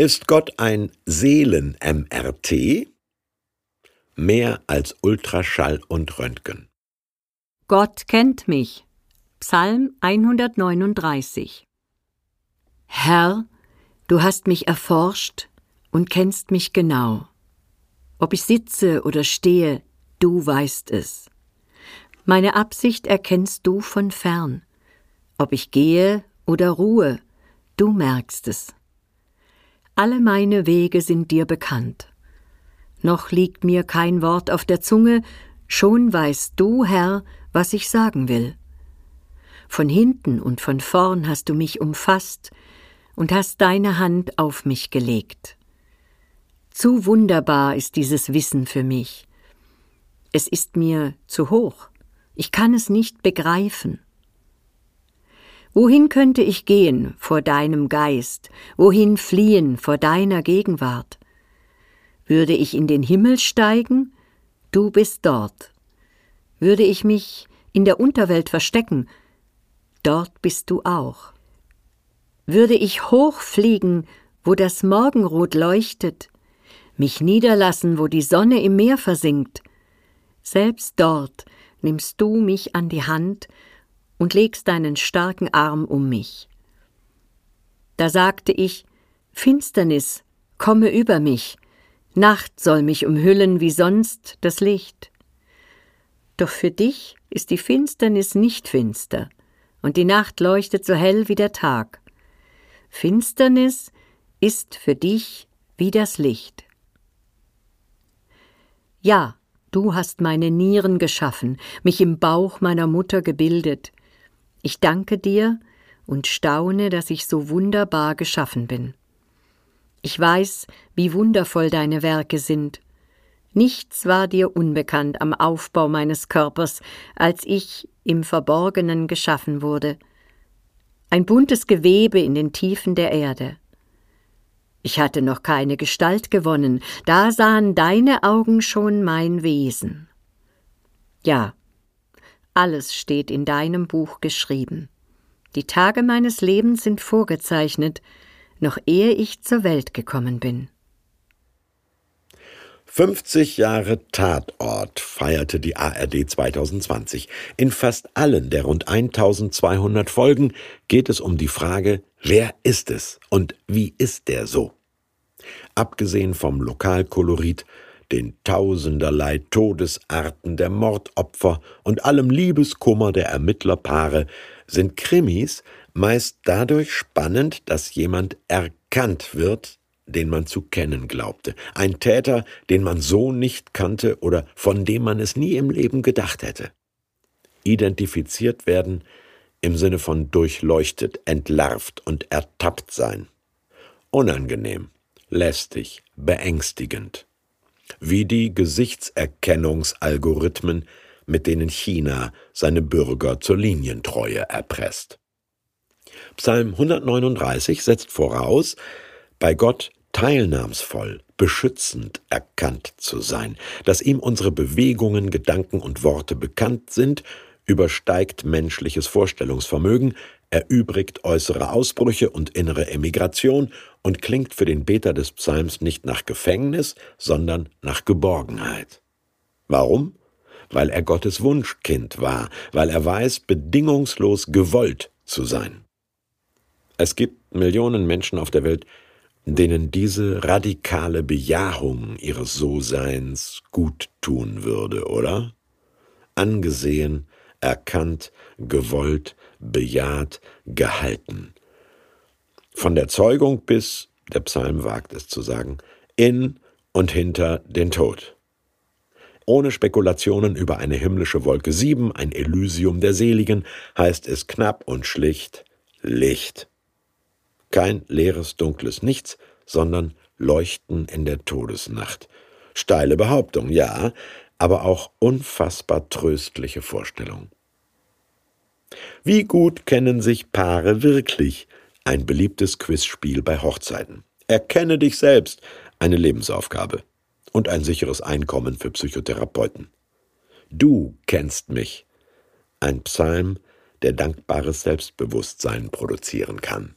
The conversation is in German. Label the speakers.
Speaker 1: Ist Gott ein Seelen-MRT? Mehr als Ultraschall und Röntgen.
Speaker 2: Gott kennt mich. Psalm 139 Herr, du hast mich erforscht und kennst mich genau. Ob ich sitze oder stehe, du weißt es. Meine Absicht erkennst du von fern. Ob ich gehe oder ruhe, du merkst es. Alle meine Wege sind dir bekannt. Noch liegt mir kein Wort auf der Zunge, schon weißt du, Herr, was ich sagen will. Von hinten und von vorn hast du mich umfasst und hast deine Hand auf mich gelegt. Zu wunderbar ist dieses Wissen für mich. Es ist mir zu hoch. Ich kann es nicht begreifen. Wohin könnte ich gehen vor deinem Geist, wohin fliehen vor deiner Gegenwart? Würde ich in den Himmel steigen? Du bist dort. Würde ich mich in der Unterwelt verstecken? Dort bist du auch. Würde ich hochfliegen, wo das Morgenrot leuchtet, mich niederlassen, wo die Sonne im Meer versinkt, selbst dort nimmst du mich an die Hand und legst deinen starken Arm um mich. Da sagte ich, Finsternis, komme über mich, Nacht soll mich umhüllen wie sonst das Licht. Doch für dich ist die Finsternis nicht finster, und die Nacht leuchtet so hell wie der Tag. Finsternis ist für dich wie das Licht. Ja, Du hast meine Nieren geschaffen, mich im Bauch meiner Mutter gebildet. Ich danke dir und staune, dass ich so wunderbar geschaffen bin. Ich weiß, wie wundervoll deine Werke sind. Nichts war dir unbekannt am Aufbau meines Körpers, als ich im Verborgenen geschaffen wurde. Ein buntes Gewebe in den Tiefen der Erde. Ich hatte noch keine Gestalt gewonnen, da sahen deine Augen schon mein Wesen. Ja, alles steht in deinem Buch geschrieben. Die Tage meines Lebens sind vorgezeichnet, noch ehe ich zur Welt gekommen bin.
Speaker 1: 50 Jahre Tatort feierte die ARD 2020. In fast allen der rund 1200 Folgen geht es um die Frage, wer ist es und wie ist der so? Abgesehen vom Lokalkolorit, den tausenderlei Todesarten der Mordopfer und allem Liebeskummer der Ermittlerpaare sind Krimis meist dadurch spannend, dass jemand erkannt wird, den man zu kennen glaubte, ein Täter, den man so nicht kannte oder von dem man es nie im Leben gedacht hätte. Identifiziert werden im Sinne von durchleuchtet, entlarvt und ertappt sein. Unangenehm, lästig, beängstigend. Wie die Gesichtserkennungsalgorithmen, mit denen China seine Bürger zur Linientreue erpresst. Psalm 139 setzt voraus, bei Gott teilnahmsvoll, beschützend erkannt zu sein, dass ihm unsere Bewegungen, Gedanken und Worte bekannt sind, übersteigt menschliches Vorstellungsvermögen, erübrigt äußere Ausbrüche und innere Emigration und klingt für den Beter des Psalms nicht nach Gefängnis, sondern nach Geborgenheit. Warum? Weil er Gottes Wunschkind war, weil er weiß, bedingungslos gewollt zu sein. Es gibt Millionen Menschen auf der Welt, denen diese radikale Bejahung ihres So-Seins gut tun würde, oder? Angesehen, erkannt, gewollt, bejaht, gehalten. Von der Zeugung bis, der Psalm wagt es zu sagen, in und hinter den Tod. Ohne Spekulationen über eine himmlische Wolke 7, ein Elysium der Seligen, heißt es knapp und schlicht Licht. Kein leeres, dunkles Nichts, sondern Leuchten in der Todesnacht. Steile Behauptung, ja, aber auch unfassbar tröstliche Vorstellung. Wie gut kennen sich Paare wirklich? Ein beliebtes Quizspiel bei Hochzeiten. Erkenne dich selbst, eine Lebensaufgabe und ein sicheres Einkommen für Psychotherapeuten. Du kennst mich. Ein Psalm, der dankbares Selbstbewusstsein produzieren kann.